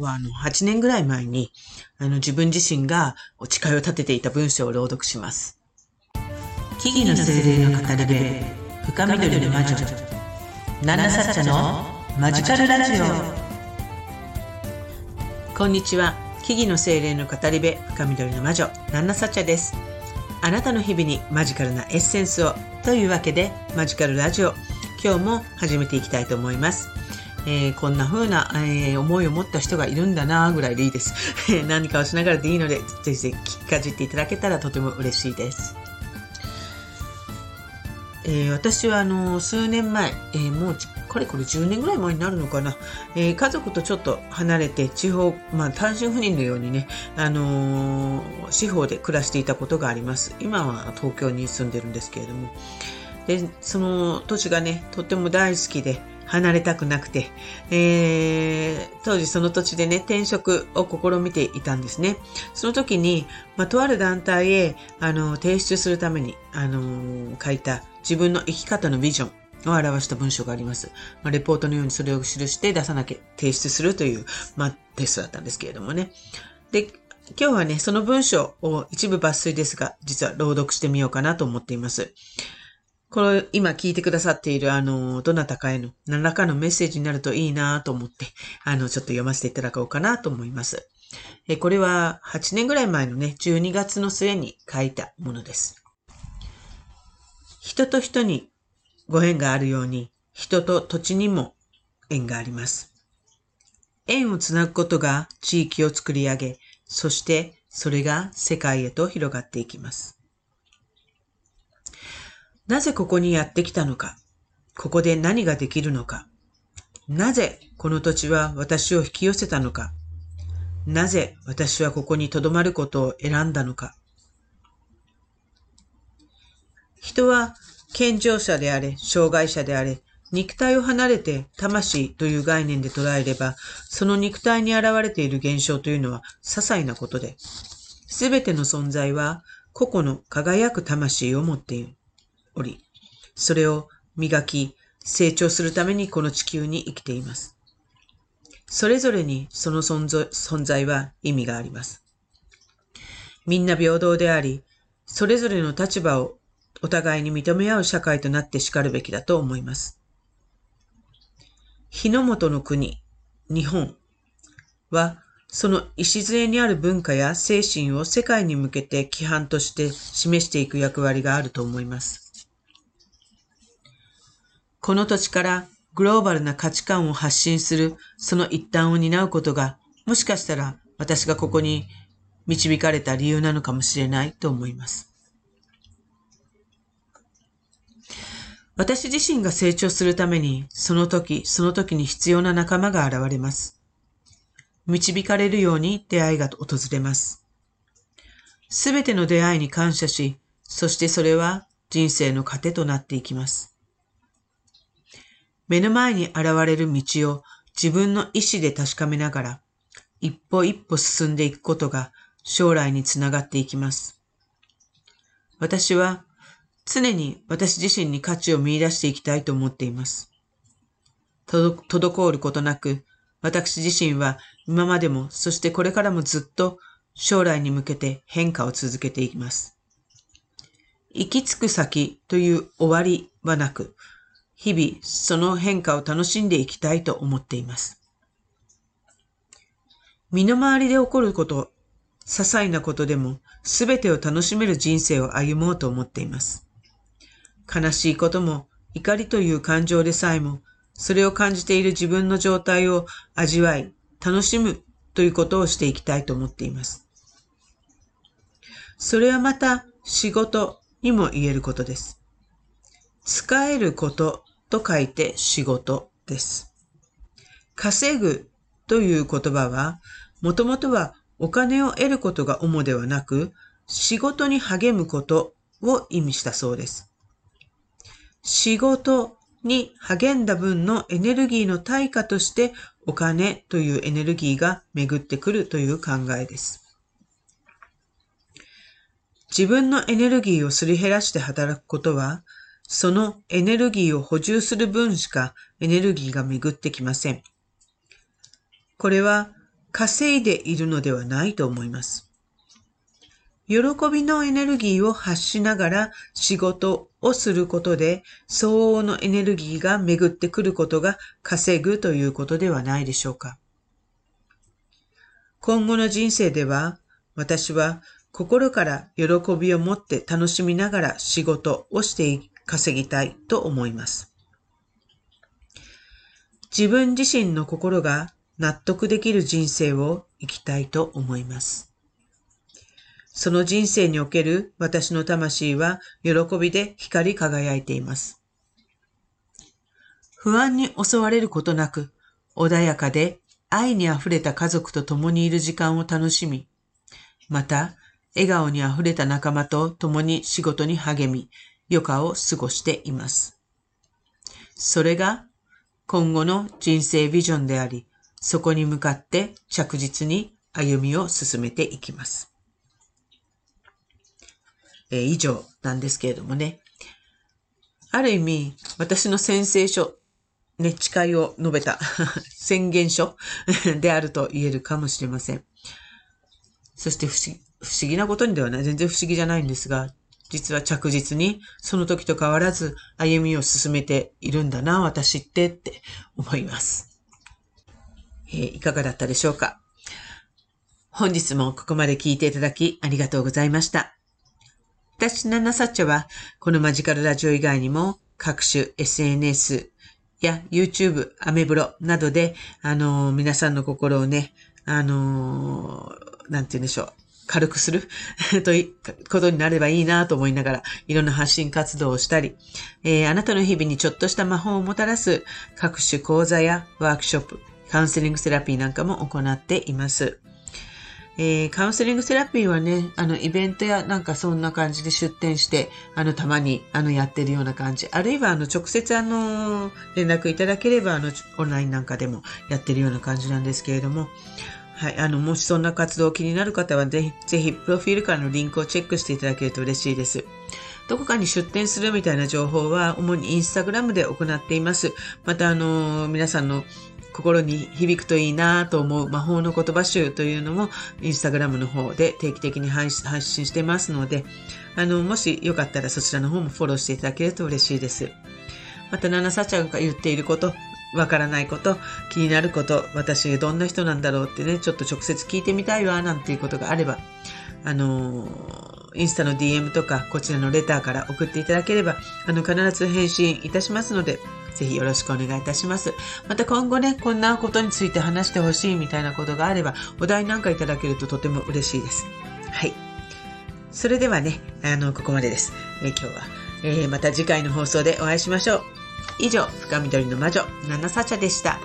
はあの8年ぐらい前にあの自分自身がお誓いを立てていた文章を朗読します。木々の精霊の語り部深緑の魔女。ナナサッチャのマジカルラジオ。こんにちは。木々の精霊の語り部深緑の魔女ナナサッチャです。あなたの日々にマジカルなエッセンスを。というわけでマジカルラジオ今日も始めていきたいと思います。えー、こんな風な、えー、思いを持った人がいるんだなぐらいでいいです。何かをしながらでいいので、ぜひぜひ聞かじっていただけたらとても嬉しいです。えー、私はあの数年前、えー、もうかれこれ10年ぐらい前になるのかな、えー、家族とちょっと離れて地方、まあ、単身赴任のようにね、あの地方で暮らしていたことがあります。今は東京に住んでるんですけれども。で、その土地がね、とっても大好きで、離れたくなくて、えー、当時その土地でね、転職を試みていたんですね。その時に、まあ、とある団体へ、あの、提出するために、あの書いた自分の生き方のビジョンを表した文章があります。まあ、レポートのようにそれを記して出さなきゃ提出するという、まあ、テストだったんですけれどもね。で、今日はね、その文章を一部抜粋ですが、実は朗読してみようかなと思っています。この今聞いてくださっているあの、どなたかへの何らかのメッセージになるといいなと思って、あの、ちょっと読ませていただこうかなと思います。えこれは8年ぐらい前のね、12月の末に書いたものです。人と人にご縁があるように、人と土地にも縁があります。縁をつなぐことが地域を作り上げ、そしてそれが世界へと広がっていきます。なぜここにやってきたのか、ここで何ができるのか、なぜこの土地は私を引き寄せたのか、なぜ私はここに留まることを選んだのか？人は健常者であれ、障害者であれ、肉体を離れて魂という概念で捉えれば、その肉体に現れている現象というのは些細なことで、すべての存在は個々の輝く魂を持っている。おり、それを磨き、成長するためにこの地球に生きています。それぞれにその存在存在は意味があります。みんな平等であり、それぞれの立場をお互いに認め合う社会となって叱るべきだと思います。日の本の国、日本は、その礎にある文化や精神を世界に向けて規範として示していく役割があると思います。この土地からグローバルな価値観を発信するその一端を担うことが、もしかしたら私がここに導かれた理由なのかもしれないと思います。私自身が成長するために、その時、その時に必要な仲間が現れます。導かれるように出会いが訪れます。すべての出会いに感謝し、そしてそれは人生の糧となっていきます。目の前に現れる道を自分の意志で確かめながら、一歩一歩進んでいくことが将来につながっていきます。私は常に私自身に価値を見出していきたいと思っています。滞ることなく、私自身は今までも、そしてこれからもずっと将来に向けて変化を続けていきます。行き着く先という終わりはなく、日々その変化を楽しんでいきたいと思っています。身の回りで起こること、些細なことでも全てを楽しめる人生を歩もうと思っています。悲しいことも怒りという感情でさえも、それを感じている自分の状態を味わい、楽しむということをしていきたいと思っています。それはまた仕事にも言えることです。使えることと書いて仕事です。稼ぐという言葉は、もともとはお金を得ることが主ではなく、仕事に励むことを意味したそうです。仕事に励んだ分のエネルギーの対価としてお金というエネルギーが巡ってくるという考えです。自分のエネルギーをすり減らして働くことは、そのエネルギーを補充する分しかエネルギーが巡ってきません。これは稼いでいるのではないと思います。喜びのエネルギーを発しながら仕事をすることで相応のエネルギーが巡ってくることが稼ぐということではないでしょうか。今後の人生では私は心から喜びを持って楽しみながら仕事をして稼ぎたいと思います。自分自身の心が納得できる人生を生きたいと思います。その人生における私の魂は喜びで光り輝いています。不安に襲われることなく、穏やかで愛に溢れた家族と共にいる時間を楽しみ、また、笑顔に溢れた仲間と共に仕事に励み、余暇を過ごしています。それが今後の人生ビジョンであり、そこに向かって着実に歩みを進めていきます。えー、以上なんですけれどもね。ある意味、私の宣誓書、ね、誓いを述べた 宣言書 であると言えるかもしれません。そして不思不思議なことにではない、全然不思議じゃないんですが、実は着実にその時と変わらず歩みを進めているんだな、私ってって思います。えー、いかがだったでしょうか？本日もここまで聞いていただきありがとうございました。私、ナナサッチャは、このマジカルラジオ以外にも、各種 SNS や YouTube、アメブロなどで、あのー、皆さんの心をね、あのー、なんて言うんでしょう。軽くする ということになればいいなと思いながら、いろんな発信活動をしたり、えー、あなたの日々にちょっとした魔法をもたらす各種講座やワークショップ、カウンセリングセラピーなんかも行っています。えー、カウンセリングセラピーはね、あの、イベントやなんかそんな感じで出店して、あの、たまに、あの、やってるような感じ。あるいは、あの、直接、あの、連絡いただければ、あの、オンラインなんかでもやってるような感じなんですけれども、はい。あの、もしそんな活動気になる方は、ぜひ、ぜひ、プロフィールからのリンクをチェックしていただけると嬉しいです。どこかに出店するみたいな情報は、主にインスタグラムで行っています。また、あの、皆さんの心に響くといいなと思う魔法の言葉集というのもインスタグラムの方で定期的に配信してますので、あの、もしよかったらそちらの方もフォローしていただけると嬉しいです。また、ナナサちゃんが言っていること、わからないこと、気になること、私どんな人なんだろうってね、ちょっと直接聞いてみたいわ、なんていうことがあれば、あのインスタの DM とか、こちらのレターから送っていただければ、あの、必ず返信いたしますので、ぜひよろしくお願いいたします。また今後ね、こんなことについて話してほしいみたいなことがあれば、お題なんかいただけるととても嬉しいです。はい。それではね、あの、ここまでです。え今日は、えー、また次回の放送でお会いしましょう。以上、深緑の魔女、ナナサチャでした。